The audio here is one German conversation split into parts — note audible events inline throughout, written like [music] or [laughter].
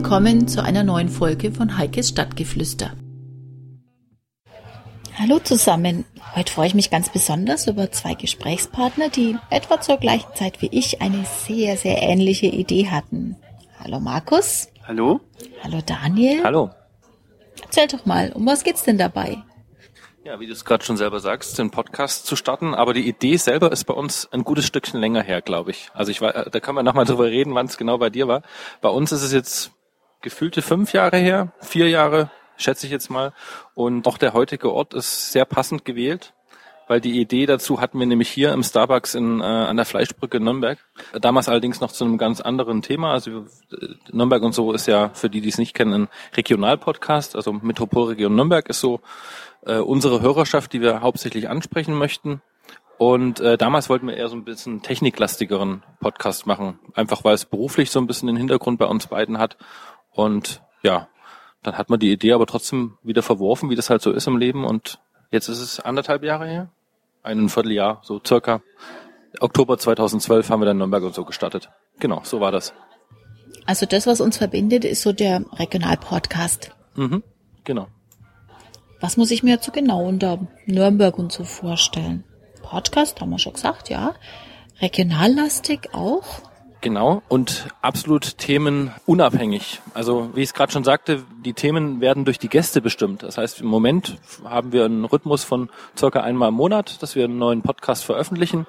Willkommen zu einer neuen Folge von Heikes Stadtgeflüster. Hallo zusammen. Heute freue ich mich ganz besonders über zwei Gesprächspartner, die etwa zur gleichen Zeit wie ich eine sehr, sehr ähnliche Idee hatten. Hallo Markus. Hallo. Hallo Daniel. Hallo. Erzähl doch mal, um was geht's denn dabei? Ja, wie du es gerade schon selber sagst, den Podcast zu starten, aber die Idee selber ist bei uns ein gutes Stückchen länger her, glaube ich. Also ich war, da können wir nochmal drüber reden, wann es genau bei dir war. Bei uns ist es jetzt gefühlte fünf Jahre her, vier Jahre, schätze ich jetzt mal. Und auch der heutige Ort ist sehr passend gewählt, weil die Idee dazu hatten wir nämlich hier im Starbucks in, äh, an der Fleischbrücke Nürnberg. Damals allerdings noch zu einem ganz anderen Thema. Also äh, Nürnberg und so ist ja, für die, die es nicht kennen, ein Regionalpodcast. Also Metropolregion Nürnberg ist so äh, unsere Hörerschaft, die wir hauptsächlich ansprechen möchten. Und äh, damals wollten wir eher so ein bisschen techniklastigeren Podcast machen, einfach weil es beruflich so ein bisschen den Hintergrund bei uns beiden hat. Und ja, dann hat man die Idee aber trotzdem wieder verworfen, wie das halt so ist im Leben. Und jetzt ist es anderthalb Jahre her, ein Vierteljahr, so circa. Oktober 2012 haben wir dann Nürnberg und so gestartet. Genau, so war das. Also das, was uns verbindet, ist so der Regionalpodcast. Mhm, genau. Was muss ich mir jetzt so genau unter Nürnberg und so vorstellen? Podcast, haben wir schon gesagt, ja. Regionallastig auch. Genau, und absolut themenunabhängig. Also wie ich es gerade schon sagte, die Themen werden durch die Gäste bestimmt. Das heißt, im Moment haben wir einen Rhythmus von circa einmal im Monat, dass wir einen neuen Podcast veröffentlichen.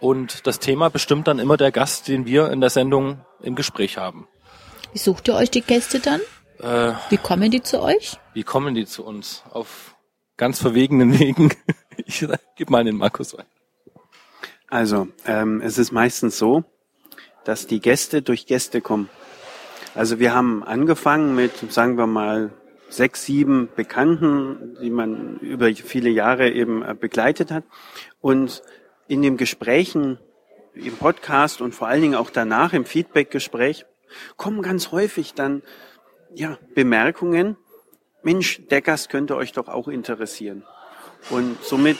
Und das Thema bestimmt dann immer der Gast, den wir in der Sendung im Gespräch haben. Wie sucht ihr euch die Gäste dann? Äh, Wie kommen die zu euch? wie kommen die zu uns? Auf ganz verwegenen Wegen. [laughs] Ich gebe mal den Markus rein. Also, ähm, es ist meistens so, dass die Gäste durch Gäste kommen. Also wir haben angefangen mit, sagen wir mal, sechs, sieben Bekannten, die man über viele Jahre eben äh, begleitet hat. Und in den Gesprächen im Podcast und vor allen Dingen auch danach im Feedbackgespräch kommen ganz häufig dann ja Bemerkungen. Mensch, der Gast könnte euch doch auch interessieren. Und somit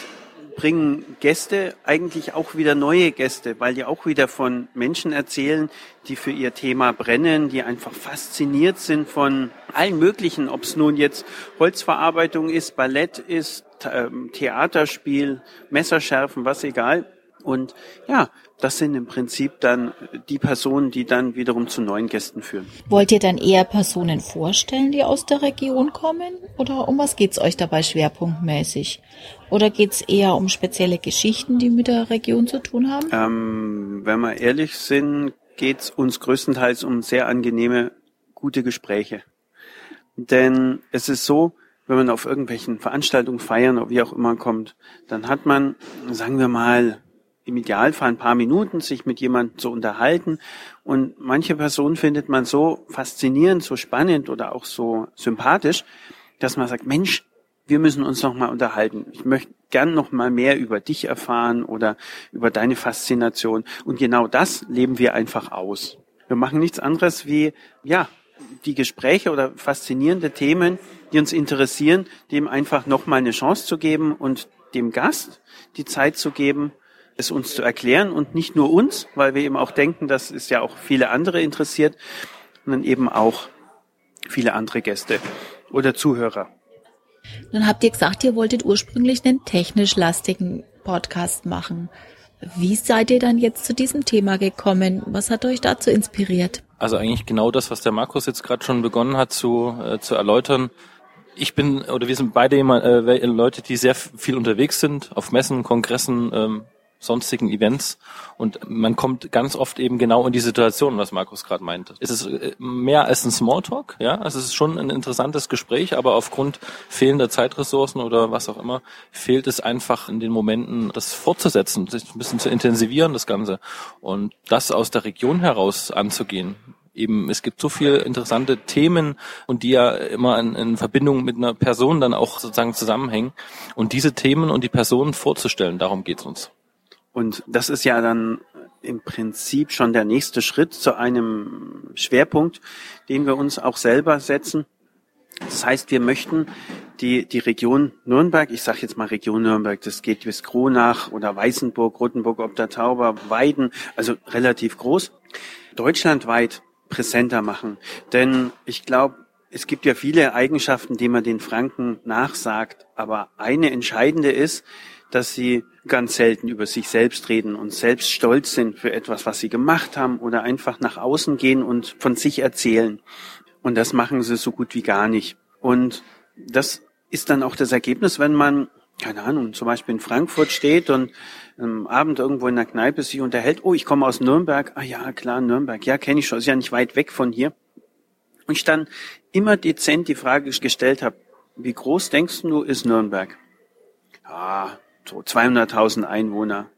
bringen Gäste eigentlich auch wieder neue Gäste, weil die auch wieder von Menschen erzählen, die für ihr Thema brennen, die einfach fasziniert sind von allen möglichen, ob es nun jetzt Holzverarbeitung ist, Ballett ist, ähm, Theaterspiel, Messerschärfen, was egal. Und ja, das sind im Prinzip dann die Personen, die dann wiederum zu neuen Gästen führen. Wollt ihr dann eher Personen vorstellen, die aus der Region kommen? Oder um was geht's euch dabei schwerpunktmäßig? Oder geht's eher um spezielle Geschichten, die mit der Region zu tun haben? Ähm, wenn wir ehrlich sind, geht's uns größtenteils um sehr angenehme, gute Gespräche. Denn es ist so, wenn man auf irgendwelchen Veranstaltungen, Feiern oder wie auch immer kommt, dann hat man, sagen wir mal, im Idealfall ein paar Minuten sich mit jemandem zu unterhalten. Und manche Personen findet man so faszinierend, so spannend oder auch so sympathisch, dass man sagt, Mensch, wir müssen uns noch mal unterhalten. Ich möchte gern noch mal mehr über dich erfahren oder über deine Faszination. Und genau das leben wir einfach aus. Wir machen nichts anderes wie, ja, die Gespräche oder faszinierende Themen, die uns interessieren, dem einfach noch mal eine Chance zu geben und dem Gast die Zeit zu geben, es uns zu erklären und nicht nur uns, weil wir eben auch denken, dass es ja auch viele andere interessiert, sondern eben auch viele andere Gäste oder Zuhörer. Nun habt ihr gesagt, ihr wolltet ursprünglich einen technisch lastigen Podcast machen. Wie seid ihr dann jetzt zu diesem Thema gekommen? Was hat euch dazu inspiriert? Also eigentlich genau das, was der Markus jetzt gerade schon begonnen hat zu, äh, zu erläutern. Ich bin oder wir sind beide jemand, äh, Leute, die sehr viel unterwegs sind, auf Messen, Kongressen, ähm, sonstigen Events und man kommt ganz oft eben genau in die Situation, was Markus gerade meinte. Es ist äh, mehr als ein Smalltalk, ja, also es ist schon ein interessantes Gespräch, aber aufgrund fehlender Zeitressourcen oder was auch immer fehlt es einfach in den Momenten, das fortzusetzen, sich ein bisschen zu intensivieren, das Ganze und das aus der Region heraus anzugehen eben, es gibt so viele interessante Themen und die ja immer in, in, Verbindung mit einer Person dann auch sozusagen zusammenhängen. Und diese Themen und die Personen vorzustellen, darum geht's uns. Und das ist ja dann im Prinzip schon der nächste Schritt zu einem Schwerpunkt, den wir uns auch selber setzen. Das heißt, wir möchten die, die Region Nürnberg, ich sage jetzt mal Region Nürnberg, das geht bis Kronach oder Weißenburg, Rothenburg ob der Tauber, Weiden, also relativ groß, deutschlandweit präsenter machen. Denn ich glaube, es gibt ja viele Eigenschaften, die man den Franken nachsagt, aber eine entscheidende ist, dass sie ganz selten über sich selbst reden und selbst stolz sind für etwas, was sie gemacht haben oder einfach nach außen gehen und von sich erzählen. Und das machen sie so gut wie gar nicht. Und das ist dann auch das Ergebnis, wenn man, keine Ahnung, zum Beispiel in Frankfurt steht und am Abend irgendwo in der Kneipe sich unterhält, oh, ich komme aus Nürnberg, ah ja, klar, Nürnberg, ja, kenne ich schon, ist ja nicht weit weg von hier. Und ich dann immer dezent die Frage gestellt habe, wie groß denkst du ist Nürnberg? Ah, so 200.000 Einwohner.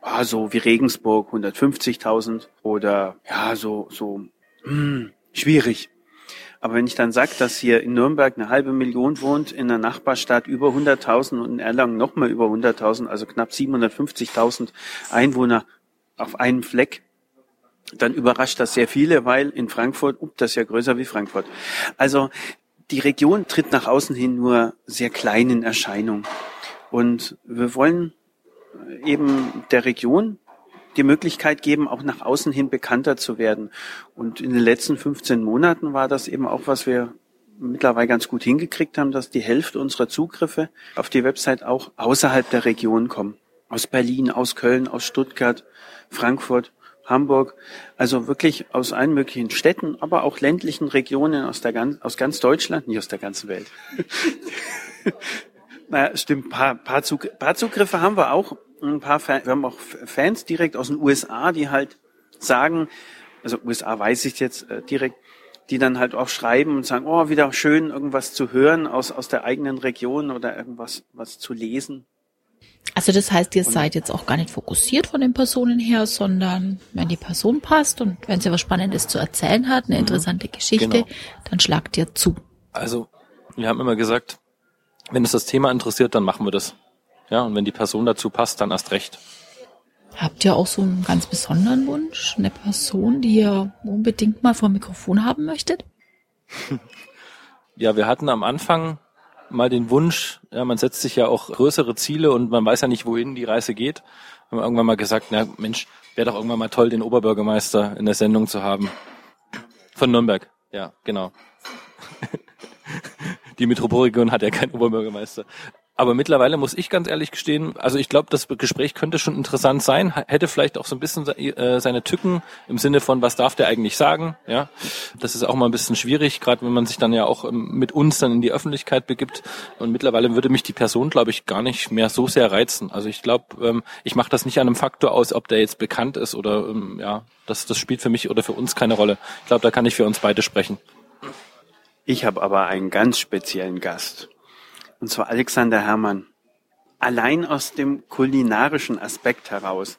Ah, so wie Regensburg 150.000 oder ja, so so hm, schwierig. Aber wenn ich dann sage, dass hier in Nürnberg eine halbe Million wohnt, in der Nachbarstadt über 100.000 und in Erlangen nochmal über 100.000, also knapp 750.000 Einwohner auf einem Fleck, dann überrascht das sehr viele, weil in Frankfurt, up, das ist ja größer wie Frankfurt. Also die Region tritt nach außen hin nur sehr kleinen Erscheinung. Und wir wollen eben der Region die Möglichkeit geben, auch nach außen hin bekannter zu werden. Und in den letzten 15 Monaten war das eben auch, was wir mittlerweile ganz gut hingekriegt haben, dass die Hälfte unserer Zugriffe auf die Website auch außerhalb der Region kommen. Aus Berlin, aus Köln, aus Stuttgart, Frankfurt, Hamburg. Also wirklich aus allen möglichen Städten, aber auch ländlichen Regionen aus, der, aus ganz Deutschland, nicht aus der ganzen Welt. [laughs] naja, stimmt, paar, paar, Zug, paar Zugriffe haben wir auch ein paar Fan, wir haben auch Fans direkt aus den USA, die halt sagen, also USA weiß ich jetzt äh, direkt, die dann halt auch schreiben und sagen, oh, wieder schön, irgendwas zu hören aus, aus der eigenen Region oder irgendwas was zu lesen. Also das heißt, ihr und seid jetzt auch gar nicht fokussiert von den Personen her, sondern wenn die Person passt und wenn sie was Spannendes zu erzählen hat, eine mhm. interessante Geschichte, genau. dann schlagt ihr zu. Also wir haben immer gesagt, wenn es das Thema interessiert, dann machen wir das. Ja, und wenn die Person dazu passt, dann erst recht. Habt ihr auch so einen ganz besonderen Wunsch? Eine Person, die ihr unbedingt mal vor Mikrofon haben möchtet? [laughs] Ja, wir hatten am Anfang mal den Wunsch, ja, man setzt sich ja auch größere Ziele und man weiß ja nicht, wohin die Reise geht. Haben wir irgendwann mal gesagt, na Mensch, wäre doch irgendwann mal toll, den Oberbürgermeister in der Sendung zu haben. Von Nürnberg, ja, genau. Die Metropolregion hat ja keinen Oberbürgermeister. Aber mittlerweile muss ich ganz ehrlich gestehen, also ich glaube, das Gespräch könnte schon interessant sein, hätte vielleicht auch so ein bisschen äh, seine Tücken im Sinne von, was darf der eigentlich sagen? Ja, das ist auch mal ein bisschen schwierig, gerade wenn man sich dann ja auch ähm, mit uns dann in die Öffentlichkeit begibt. Und mittlerweile würde mich die Person, glaube ich, gar nicht mehr so sehr reizen. Also ich glaube, ähm, ich mache das nicht an einem Faktor aus, ob der jetzt bekannt ist oder ähm, ja, das, das spielt für mich oder für uns keine Rolle. Ich glaube, da kann ich für uns beide sprechen. Ich habe aber einen ganz speziellen Gast und zwar Alexander Herrmann. Allein aus dem kulinarischen Aspekt heraus,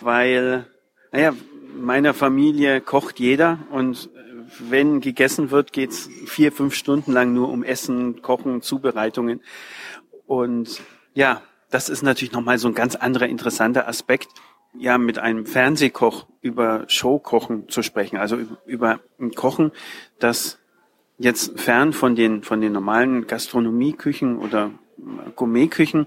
weil, naja, meiner Familie kocht jeder und wenn gegessen wird, geht's vier, fünf Stunden lang nur um Essen, Kochen, Zubereitungen. Und ja, das ist natürlich nochmal so ein ganz anderer interessanter Aspekt, ja, mit einem Fernsehkoch über Showkochen zu sprechen, also über ein Kochen, das jetzt fern von den, von den normalen Gastronomieküchen oder Gourmetküchen,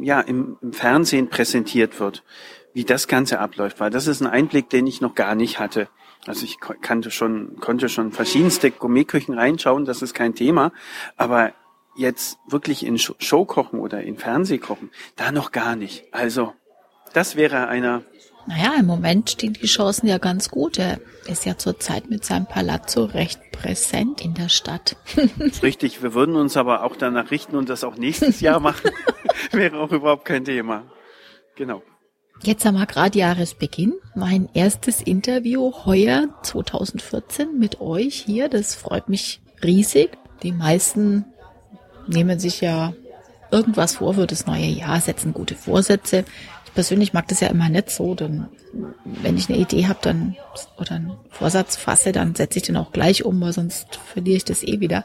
ja, im, im Fernsehen präsentiert wird, wie das Ganze abläuft, weil das ist ein Einblick, den ich noch gar nicht hatte. Also ich kannte schon, konnte schon verschiedenste Gourmetküchen reinschauen, das ist kein Thema, aber jetzt wirklich in Showkochen oder in Fernsehkochen, da noch gar nicht. Also, das wäre einer naja, im Moment stehen die Chancen ja ganz gut. Er ist ja zurzeit mit seinem Palazzo recht präsent in der Stadt. [laughs] Richtig, wir würden uns aber auch danach richten und das auch nächstes Jahr machen. [laughs] Wäre auch überhaupt kein Thema. Genau. Jetzt haben wir gerade Jahresbeginn. Mein erstes Interview heuer 2014 mit euch hier. Das freut mich riesig. Die meisten nehmen sich ja irgendwas vor für das neue Jahr, setzen gute Vorsätze persönlich mag das ja immer nicht so. Dann, wenn ich eine Idee habe, dann oder einen Vorsatz fasse, dann setze ich den auch gleich um, weil sonst verliere ich das eh wieder.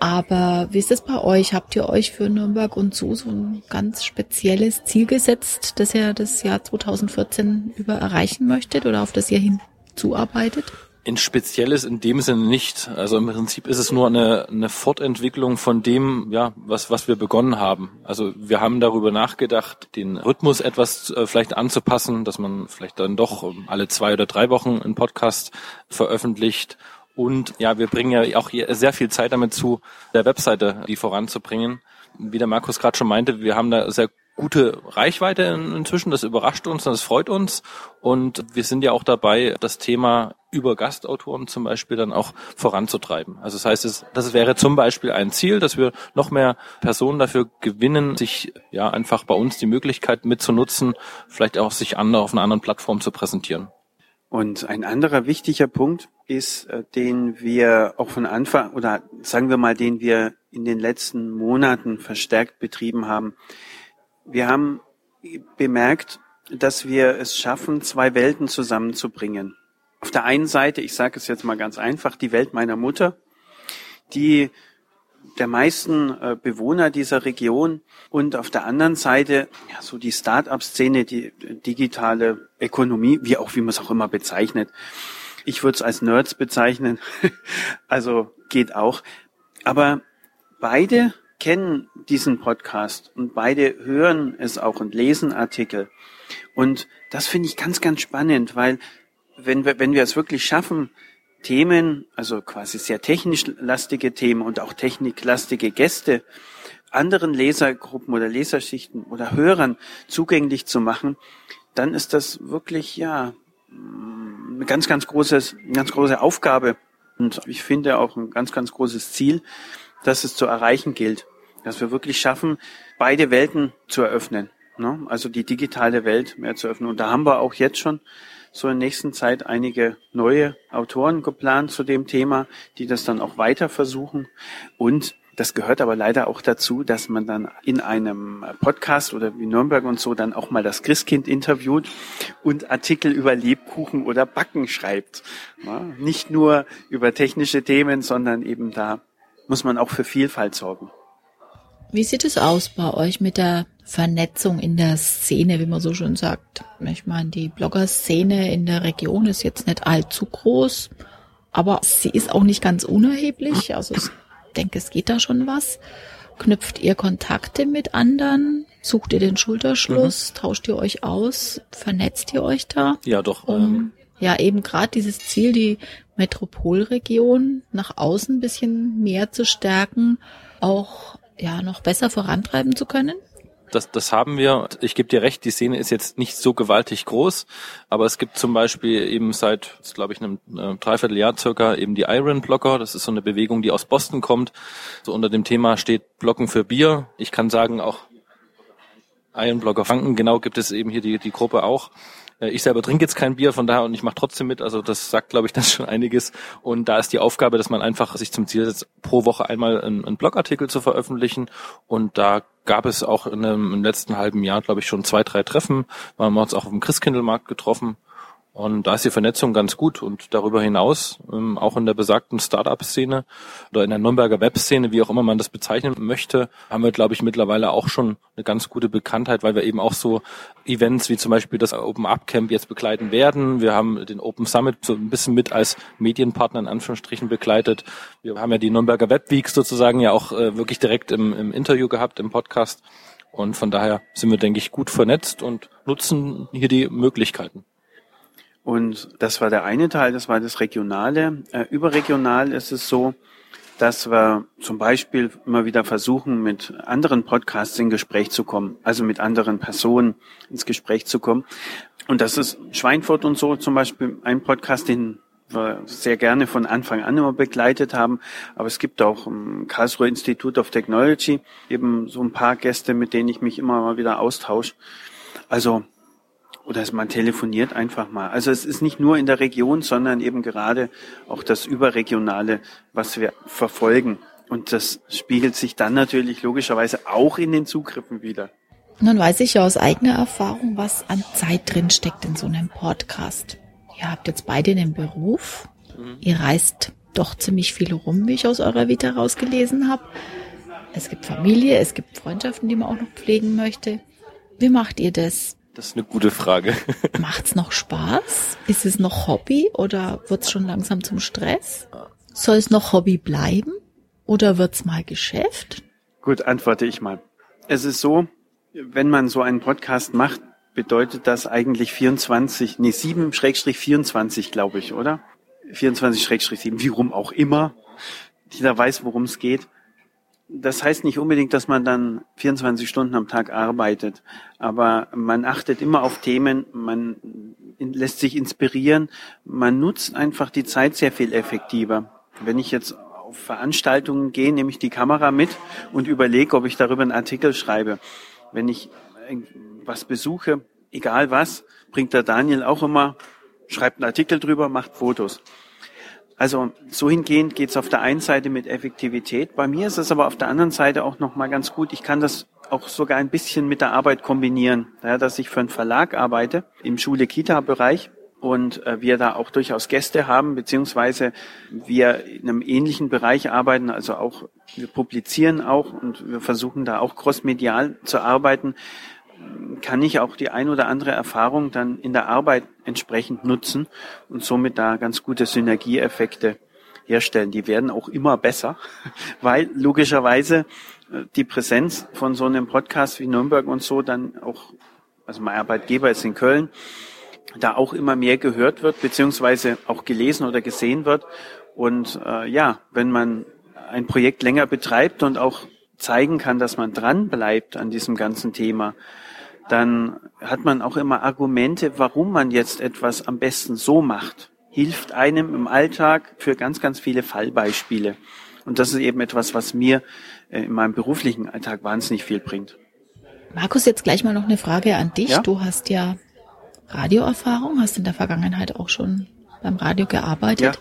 Aber wie ist es bei euch? Habt ihr euch für Nürnberg und so so ein ganz spezielles Ziel gesetzt, das ihr das Jahr 2014 über erreichen möchtet oder auf das ihr hinzuarbeitet? In Spezielles in dem Sinne nicht. Also im Prinzip ist es nur eine, eine Fortentwicklung von dem, ja, was, was wir begonnen haben. Also wir haben darüber nachgedacht, den Rhythmus etwas äh, vielleicht anzupassen, dass man vielleicht dann doch alle zwei oder drei Wochen einen Podcast veröffentlicht. Und ja, wir bringen ja auch hier sehr viel Zeit damit zu, der Webseite die voranzubringen. Wie der Markus gerade schon meinte, wir haben da sehr gute Reichweite inzwischen. Das überrascht uns, das freut uns. Und wir sind ja auch dabei, das Thema über Gastautoren zum Beispiel dann auch voranzutreiben. Also das heißt, das wäre zum Beispiel ein Ziel, dass wir noch mehr Personen dafür gewinnen, sich ja einfach bei uns die Möglichkeit mitzunutzen, vielleicht auch sich andere auf einer anderen Plattform zu präsentieren. Und ein anderer wichtiger Punkt ist, äh, den wir auch von Anfang oder sagen wir mal, den wir in den letzten Monaten verstärkt betrieben haben, wir haben bemerkt, dass wir es schaffen, zwei Welten zusammenzubringen. Auf der einen Seite, ich sage es jetzt mal ganz einfach, die Welt meiner Mutter, die der meisten äh, Bewohner dieser Region und auf der anderen Seite ja, so die Start-up-Szene, die digitale Ökonomie, wie auch wie man es auch immer bezeichnet. Ich würde es als Nerds bezeichnen, [laughs] also geht auch. Aber beide kennen diesen Podcast und beide hören es auch und lesen Artikel. Und das finde ich ganz, ganz spannend, weil wenn wir, wenn wir es wirklich schaffen, Themen, also quasi sehr technisch lastige Themen und auch techniklastige Gäste anderen Lesergruppen oder Leserschichten oder Hörern zugänglich zu machen, dann ist das wirklich, ja, eine ganz, ganz großes, ganz große Aufgabe. Und ich finde auch ein ganz, ganz großes Ziel, dass es zu erreichen gilt. Dass wir wirklich schaffen, beide Welten zu eröffnen. Ne? Also die digitale Welt mehr zu öffnen. Und da haben wir auch jetzt schon so in nächsten Zeit einige neue Autoren geplant zu dem Thema, die das dann auch weiter versuchen. Und das gehört aber leider auch dazu, dass man dann in einem Podcast oder wie Nürnberg und so dann auch mal das Christkind interviewt und Artikel über Lebkuchen oder Backen schreibt. Ja, nicht nur über technische Themen, sondern eben da muss man auch für Vielfalt sorgen. Wie sieht es aus bei euch mit der Vernetzung in der Szene, wie man so schön sagt? Ich meine, die Blogger-Szene in der Region ist jetzt nicht allzu groß, aber sie ist auch nicht ganz unerheblich. Also ich denke, es geht da schon was. Knüpft ihr Kontakte mit anderen? Sucht ihr den Schulterschluss? Mhm. Tauscht ihr euch aus? Vernetzt ihr euch da? Ja, doch. Um, ähm, ja, eben gerade dieses Ziel, die Metropolregion nach außen ein bisschen mehr zu stärken, auch ja noch besser vorantreiben zu können? Das, das haben wir. Ich gebe dir recht, die Szene ist jetzt nicht so gewaltig groß, aber es gibt zum Beispiel eben seit, glaube ich, einem äh, Dreivierteljahr circa eben die Iron Blocker. Das ist so eine Bewegung, die aus Boston kommt. So unter dem Thema steht Blocken für Bier. Ich kann sagen, auch Iron Blocker Franken, genau gibt es eben hier die, die Gruppe auch. Äh, ich selber trinke jetzt kein Bier, von daher und ich mache trotzdem mit. Also das sagt, glaube ich, [laughs] das schon einiges. Und da ist die Aufgabe, dass man einfach sich zum Ziel setzt, pro Woche einmal einen, einen Blogartikel zu veröffentlichen. Und da gab es auch in einem, im letzten halben Jahr, glaube ich, schon zwei, drei Treffen. Wir haben uns auch auf dem Christkindlmarkt getroffen und da ist die Vernetzung ganz gut. Und darüber hinaus, ähm, auch in der besagten Startup-Szene oder in der Nürnberger Web-Szene, wie auch immer man das bezeichnen möchte, haben wir, glaube ich, mittlerweile auch schon eine ganz gute Bekanntheit, weil wir eben auch so Events wie zum Beispiel das Open Up Camp jetzt begleiten werden. Wir haben den Open Summit so ein bisschen mit als Medienpartner in Anführungsstrichen begleitet. Wir haben ja die Nürnberger Web Weeks sozusagen ja auch äh, wirklich direkt im, im Interview gehabt, im Podcast. Und von daher sind wir, denke ich, gut vernetzt und nutzen hier die Möglichkeiten. Und das war der eine Teil, das war das Regionale. Äh, überregional ist es so, dass wir zum Beispiel immer wieder versuchen, mit anderen Podcasts in Gespräch zu kommen, also mit anderen Personen ins Gespräch zu kommen. Und das ist Schweinfurt und so zum Beispiel ein Podcast, den wir sehr gerne von Anfang an immer begleitet haben. Aber es gibt auch im Karlsruhe Institute of Technology eben so ein paar Gäste, mit denen ich mich immer mal wieder austausche. Also oder man telefoniert einfach mal. Also es ist nicht nur in der Region, sondern eben gerade auch das Überregionale, was wir verfolgen. Und das spiegelt sich dann natürlich logischerweise auch in den Zugriffen wieder. Nun weiß ich ja aus eigener Erfahrung, was an Zeit drin steckt in so einem Podcast. Ihr habt jetzt beide einen Beruf. Mhm. Ihr reist doch ziemlich viel rum, wie ich aus eurer Vita rausgelesen habe. Es gibt Familie, es gibt Freundschaften, die man auch noch pflegen möchte. Wie macht ihr das? Das ist eine gute Frage. [laughs] Macht's noch Spaß? Ist es noch Hobby oder wird's schon langsam zum Stress? Soll es noch Hobby bleiben oder wird's mal Geschäft? Gut, antworte ich mal. Es ist so, wenn man so einen Podcast macht, bedeutet das eigentlich 24, nee, 7 Schrägstrich 24, glaube ich, oder? 24 Schrägstrich 7, wie rum auch immer. Jeder weiß, worum es geht. Das heißt nicht unbedingt, dass man dann 24 Stunden am Tag arbeitet, aber man achtet immer auf Themen, man lässt sich inspirieren, man nutzt einfach die Zeit sehr viel effektiver. Wenn ich jetzt auf Veranstaltungen gehe, nehme ich die Kamera mit und überlege, ob ich darüber einen Artikel schreibe. Wenn ich was besuche, egal was, bringt der Daniel auch immer, schreibt einen Artikel drüber, macht Fotos. Also so hingehend geht es auf der einen Seite mit Effektivität. Bei mir ist es aber auf der anderen Seite auch nochmal ganz gut. Ich kann das auch sogar ein bisschen mit der Arbeit kombinieren. Ja, dass ich für einen Verlag arbeite im Schule-Kita-Bereich und äh, wir da auch durchaus Gäste haben, beziehungsweise wir in einem ähnlichen Bereich arbeiten, also auch wir publizieren auch und wir versuchen da auch crossmedial zu arbeiten kann ich auch die ein oder andere Erfahrung dann in der Arbeit entsprechend nutzen und somit da ganz gute Synergieeffekte herstellen. Die werden auch immer besser, [laughs] weil logischerweise äh, die Präsenz von so einem Podcast wie Nürnberg und so dann auch, also mein Arbeitgeber ist in Köln, da auch immer mehr gehört wird, beziehungsweise auch gelesen oder gesehen wird. Und äh, ja, wenn man ein Projekt länger betreibt und auch zeigen kann, dass man dran bleibt an diesem ganzen Thema, dann hat man auch immer Argumente, warum man jetzt etwas am besten so macht. Hilft einem im Alltag für ganz, ganz viele Fallbeispiele. Und das ist eben etwas, was mir äh, in meinem beruflichen Alltag wahnsinnig viel bringt. Markus, jetzt gleich mal noch eine Frage an dich. Ja? Du hast ja Radioerfahrung, hast in der Vergangenheit auch schon beim Radio gearbeitet. Ja.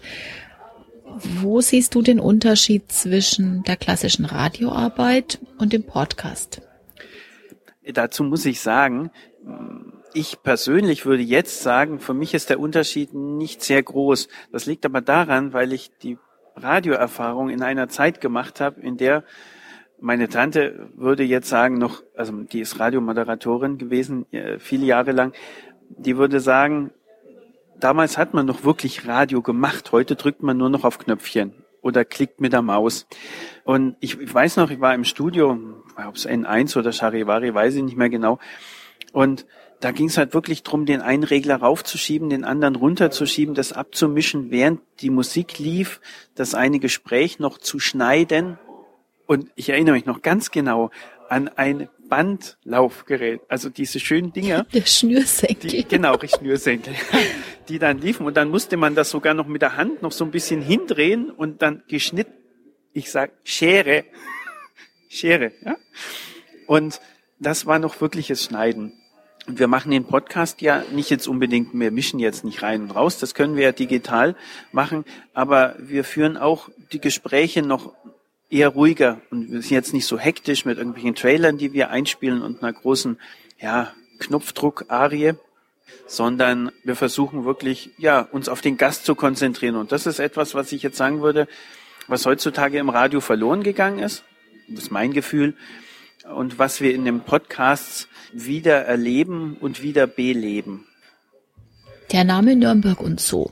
Wo siehst du den Unterschied zwischen der klassischen Radioarbeit und dem Podcast? Dazu muss ich sagen, ich persönlich würde jetzt sagen, für mich ist der Unterschied nicht sehr groß. Das liegt aber daran, weil ich die Radioerfahrung in einer Zeit gemacht habe, in der meine Tante würde jetzt sagen, noch, also die ist Radiomoderatorin gewesen, äh, viele Jahre lang, die würde sagen, damals hat man noch wirklich Radio gemacht, heute drückt man nur noch auf Knöpfchen oder klickt mit der Maus. Und ich, ich weiß noch, ich war im Studio, ob es N1 oder Charivari, weiß ich nicht mehr genau. Und da ging es halt wirklich drum, den einen Regler raufzuschieben, den anderen runterzuschieben, das abzumischen, während die Musik lief, das eine Gespräch noch zu schneiden. Und ich erinnere mich noch ganz genau an ein Bandlaufgerät, also diese schönen Dinger. [laughs] Der Schnürsenkel. Die, genau, die Schnürsenkel, [laughs] die dann liefen. Und dann musste man das sogar noch mit der Hand noch so ein bisschen hindrehen und dann geschnitten. Ich sag Schere. [laughs] Schere, ja. Und das war noch wirkliches Schneiden. Und wir machen den Podcast ja nicht jetzt unbedingt, wir mischen jetzt nicht rein und raus, das können wir ja digital machen, aber wir führen auch die Gespräche noch eher ruhiger und wir sind jetzt nicht so hektisch mit irgendwelchen Trailern, die wir einspielen und einer großen, ja, Knopfdruck-Arie, sondern wir versuchen wirklich, ja, uns auf den Gast zu konzentrieren. Und das ist etwas, was ich jetzt sagen würde, was heutzutage im Radio verloren gegangen ist. Das ist mein Gefühl. Und was wir in den Podcasts wieder erleben und wieder beleben. Der Name Nürnberg und so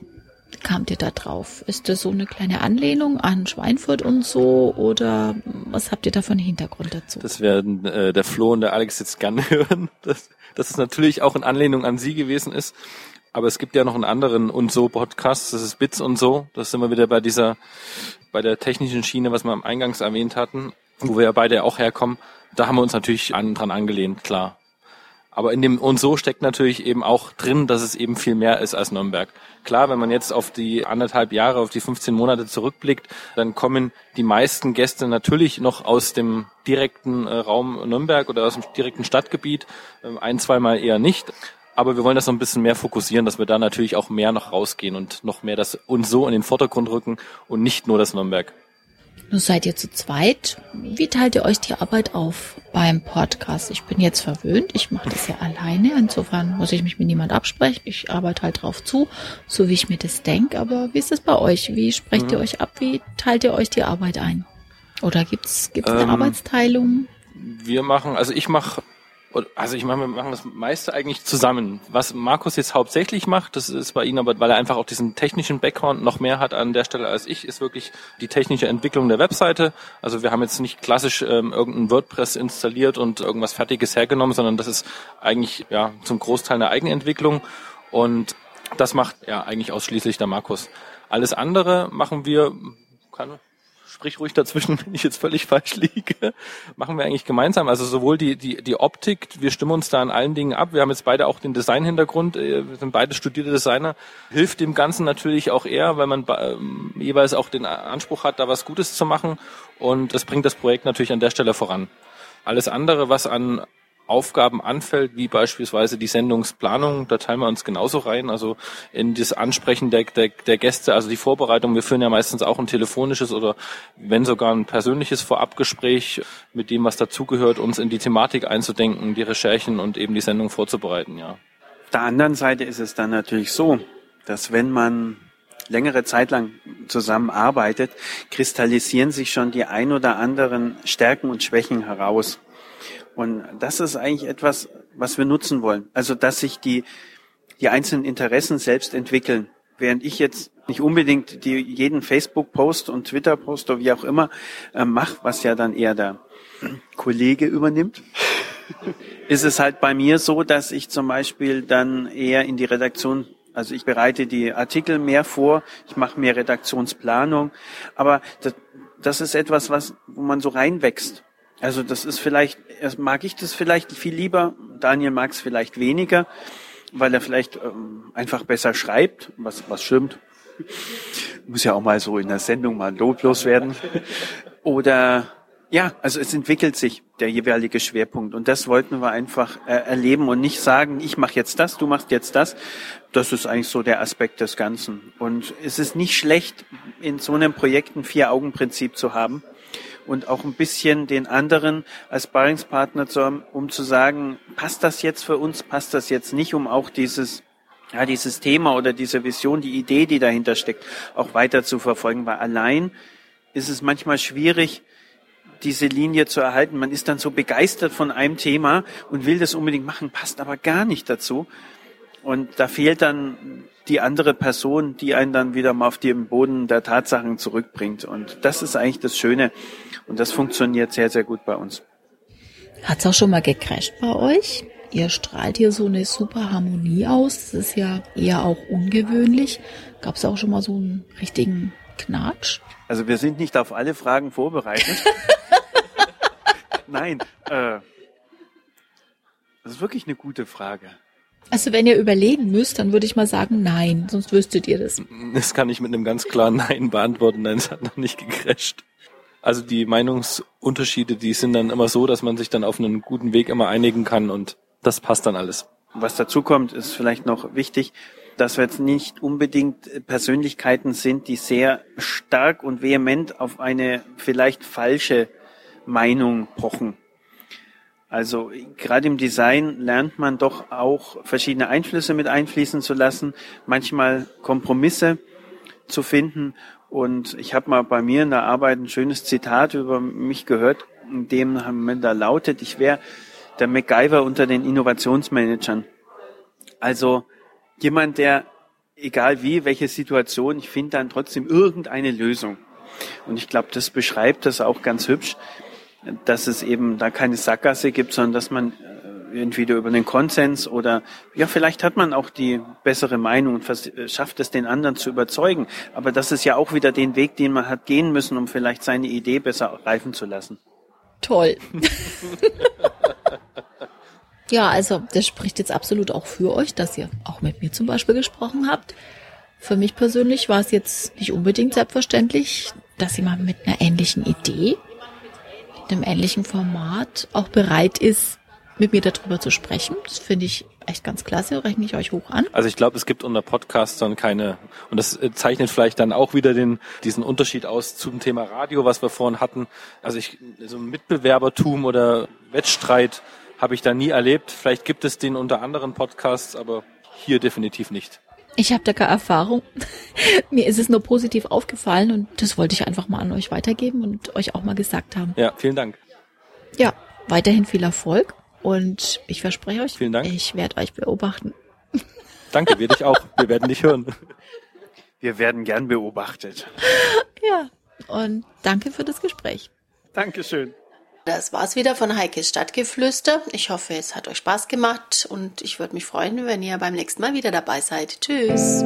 kamt ihr da drauf? Ist das so eine kleine Anlehnung an Schweinfurt und so oder was habt ihr da für einen Hintergrund dazu? Das werden äh, der Flo und der Alex jetzt gerne [laughs] hören, dass, dass es natürlich auch in Anlehnung an sie gewesen ist. Aber es gibt ja noch einen anderen und so Podcast, das ist Bits und so. Das sind wir wieder bei dieser, bei der technischen Schiene, was wir am Eingangs erwähnt hatten, wo wir ja beide auch herkommen. Da haben wir uns natürlich an, dran angelehnt, klar. Aber in dem und so steckt natürlich eben auch drin, dass es eben viel mehr ist als Nürnberg. Klar, wenn man jetzt auf die anderthalb Jahre, auf die 15 Monate zurückblickt, dann kommen die meisten Gäste natürlich noch aus dem direkten äh, Raum Nürnberg oder aus dem direkten Stadtgebiet, äh, ein, zweimal eher nicht. Aber wir wollen das noch ein bisschen mehr fokussieren, dass wir da natürlich auch mehr noch rausgehen und noch mehr das und so in den Vordergrund rücken und nicht nur das Nürnberg. Nun seid ihr zu zweit. Wie teilt ihr euch die Arbeit auf beim Podcast? Ich bin jetzt verwöhnt. Ich mache das ja alleine. Insofern muss ich mich mit niemand absprechen. Ich arbeite halt drauf zu, so wie ich mir das denke. Aber wie ist es bei euch? Wie sprecht mhm. ihr euch ab? Wie teilt ihr euch die Arbeit ein? Oder gibt's gibt's eine ähm, Arbeitsteilung? Wir machen, also ich mache Also ich meine, wir machen das meiste eigentlich zusammen. Was Markus jetzt hauptsächlich macht, das ist bei ihm aber, weil er einfach auch diesen technischen Background noch mehr hat an der Stelle als ich, ist wirklich die technische Entwicklung der Webseite. Also wir haben jetzt nicht klassisch ähm, irgendein WordPress installiert und irgendwas Fertiges hergenommen, sondern das ist eigentlich ja zum Großteil eine Eigenentwicklung und das macht ja eigentlich ausschließlich der Markus. Alles andere machen wir, kann, sprich ruhig dazwischen, [laughs] wenn ich jetzt völlig falsch liege, machen wir eigentlich gemeinsam. Also sowohl die, die, die Optik, wir stimmen uns da an allen Dingen ab. Wir haben jetzt beide auch den Design-Hintergrund, äh, wir sind beide studierte Designer. Hilft dem Ganzen natürlich auch eher, weil man ähm, jeweils auch den Anspruch hat, da was Gutes zu machen. Und das bringt das Projekt natürlich an der Stelle voran. Alles andere, was an Aufgaben anfällt, wie beispielsweise die Sendungsplanung, da teilen wir uns genauso rein, also in das Ansprechen der, der, der Gäste, also die Vorbereitung. Wir führen ja meistens auch ein telefonisches oder wenn sogar ein persönliches Vorabgespräch mit dem, was dazugehört, uns in die Thematik einzudenken, die Recherchen und eben die Sendung vorzubereiten, ja. Auf der anderen Seite ist es dann natürlich so, dass wenn man längere Zeit lang zusammenarbeitet, kristallisieren sich schon die ein oder anderen Stärken und Schwächen heraus. Und das ist eigentlich etwas, was wir nutzen wollen. Also, dass sich die, die einzelnen Interessen selbst entwickeln. Während ich jetzt nicht unbedingt die, jeden Facebook-Post und Twitter-Post oder wie auch immer äh, mache, was ja dann eher der Kollege übernimmt, ist es halt bei mir so, dass ich zum Beispiel dann eher in die Redaktion also ich bereite die Artikel mehr vor, ich mache mehr Redaktionsplanung, aber das, das ist etwas, was, wo man so reinwächst. Also das ist vielleicht, erst mag ich das vielleicht viel lieber, Daniel mag es vielleicht weniger, weil er vielleicht ähm, einfach besser schreibt, was, was stimmt. Muss ja auch mal so in der Sendung mal loblos werden. Oder ja, also es entwickelt sich der jeweilige Schwerpunkt und das wollten wir einfach äh, erleben und nicht sagen, ich mache jetzt das, du machst jetzt das. Das ist eigentlich so der Aspekt des Ganzen. Und es ist nicht schlecht, in so einem Projekt ein Vier-Augen-Prinzip zu haben und auch ein bisschen den anderen als Sparringspartner zu haben, um zu sagen, passt das jetzt für uns, passt das jetzt nicht, um auch dieses ja, dieses Thema oder diese Vision, die Idee, die dahinter steckt, auch weiter zu verfolgen, weil allein ist es manchmal schwierig, diese Linie zu erhalten. Man ist dann so begeistert von einem Thema und will das unbedingt machen, passt aber gar nicht dazu. Und da fehlt dann die andere Person, die einen dann wieder mal auf den Boden der Tatsachen zurückbringt. Und das ist eigentlich das Schöne. Und das funktioniert sehr, sehr gut bei uns. Hat's auch schon mal gecrasht bei euch? Ihr strahlt hier so eine super Harmonie aus. Das ist ja eher auch ungewöhnlich. Gab's auch schon mal so einen richtigen Knatsch? Also wir sind nicht auf alle Fragen vorbereitet. [laughs] Nein, äh, das ist wirklich eine gute Frage. Also wenn ihr überlegen müsst, dann würde ich mal sagen, nein, sonst wüsstet ihr das. Das kann ich mit einem ganz klaren Nein beantworten. Nein, es hat noch nicht gecrasht. Also die Meinungsunterschiede, die sind dann immer so, dass man sich dann auf einen guten Weg immer einigen kann und das passt dann alles. Was dazu kommt, ist vielleicht noch wichtig, dass wir jetzt nicht unbedingt Persönlichkeiten sind, die sehr stark und vehement auf eine vielleicht falsche Meinung pochen. Also gerade im Design lernt man doch auch verschiedene Einflüsse mit einfließen zu lassen, manchmal Kompromisse zu finden und ich habe mal bei mir in der Arbeit ein schönes Zitat über mich gehört, in dem da lautet, ich wäre der MacGyver unter den Innovationsmanagern. Also jemand, der, egal wie, welche Situation, ich finde dann trotzdem irgendeine Lösung. Und ich glaube, das beschreibt das auch ganz hübsch, dass es eben da keine Sackgasse gibt, sondern dass man entweder über den Konsens oder ja, vielleicht hat man auch die bessere Meinung und schafft es den anderen zu überzeugen. Aber das ist ja auch wieder den Weg, den man hat gehen müssen, um vielleicht seine Idee besser reifen zu lassen. Toll. [laughs] ja, also das spricht jetzt absolut auch für euch, dass ihr auch mit mir zum Beispiel gesprochen habt. Für mich persönlich war es jetzt nicht unbedingt selbstverständlich, dass jemand mit einer ähnlichen Idee, einem ähnlichen Format auch bereit ist, mit mir darüber zu sprechen. Das finde ich echt ganz klasse, rechne ich euch hoch an. Also ich glaube, es gibt unter Podcastern keine, und das äh, zeichnet vielleicht dann auch wieder den, diesen Unterschied aus zum Thema Radio, was wir vorhin hatten. Also ich, so ein Mitbewerbertum oder Wettstreit habe ich da nie erlebt. Vielleicht gibt es den unter anderen Podcasts, aber hier definitiv nicht. Ich habe da keine Erfahrung. [laughs] Mir ist es nur positiv aufgefallen und das wollte ich einfach mal an euch weitergeben und euch auch mal gesagt haben. Ja, vielen Dank. Ja, weiterhin viel Erfolg Und ich verspreche euch, Vielen Dank. ich werde euch beobachten. Danke, wir dich auch. Wir werden dich hören. [laughs] Wir werden gern beobachtet. Ja, und danke für das Gespräch. Dankeschön. Das war's wieder von Heikes Stadtgeflüster. Ich hoffe, es hat euch Spaß gemacht und ich würde mich freuen, wenn ihr beim nächsten Mal wieder dabei seid. Tschüss.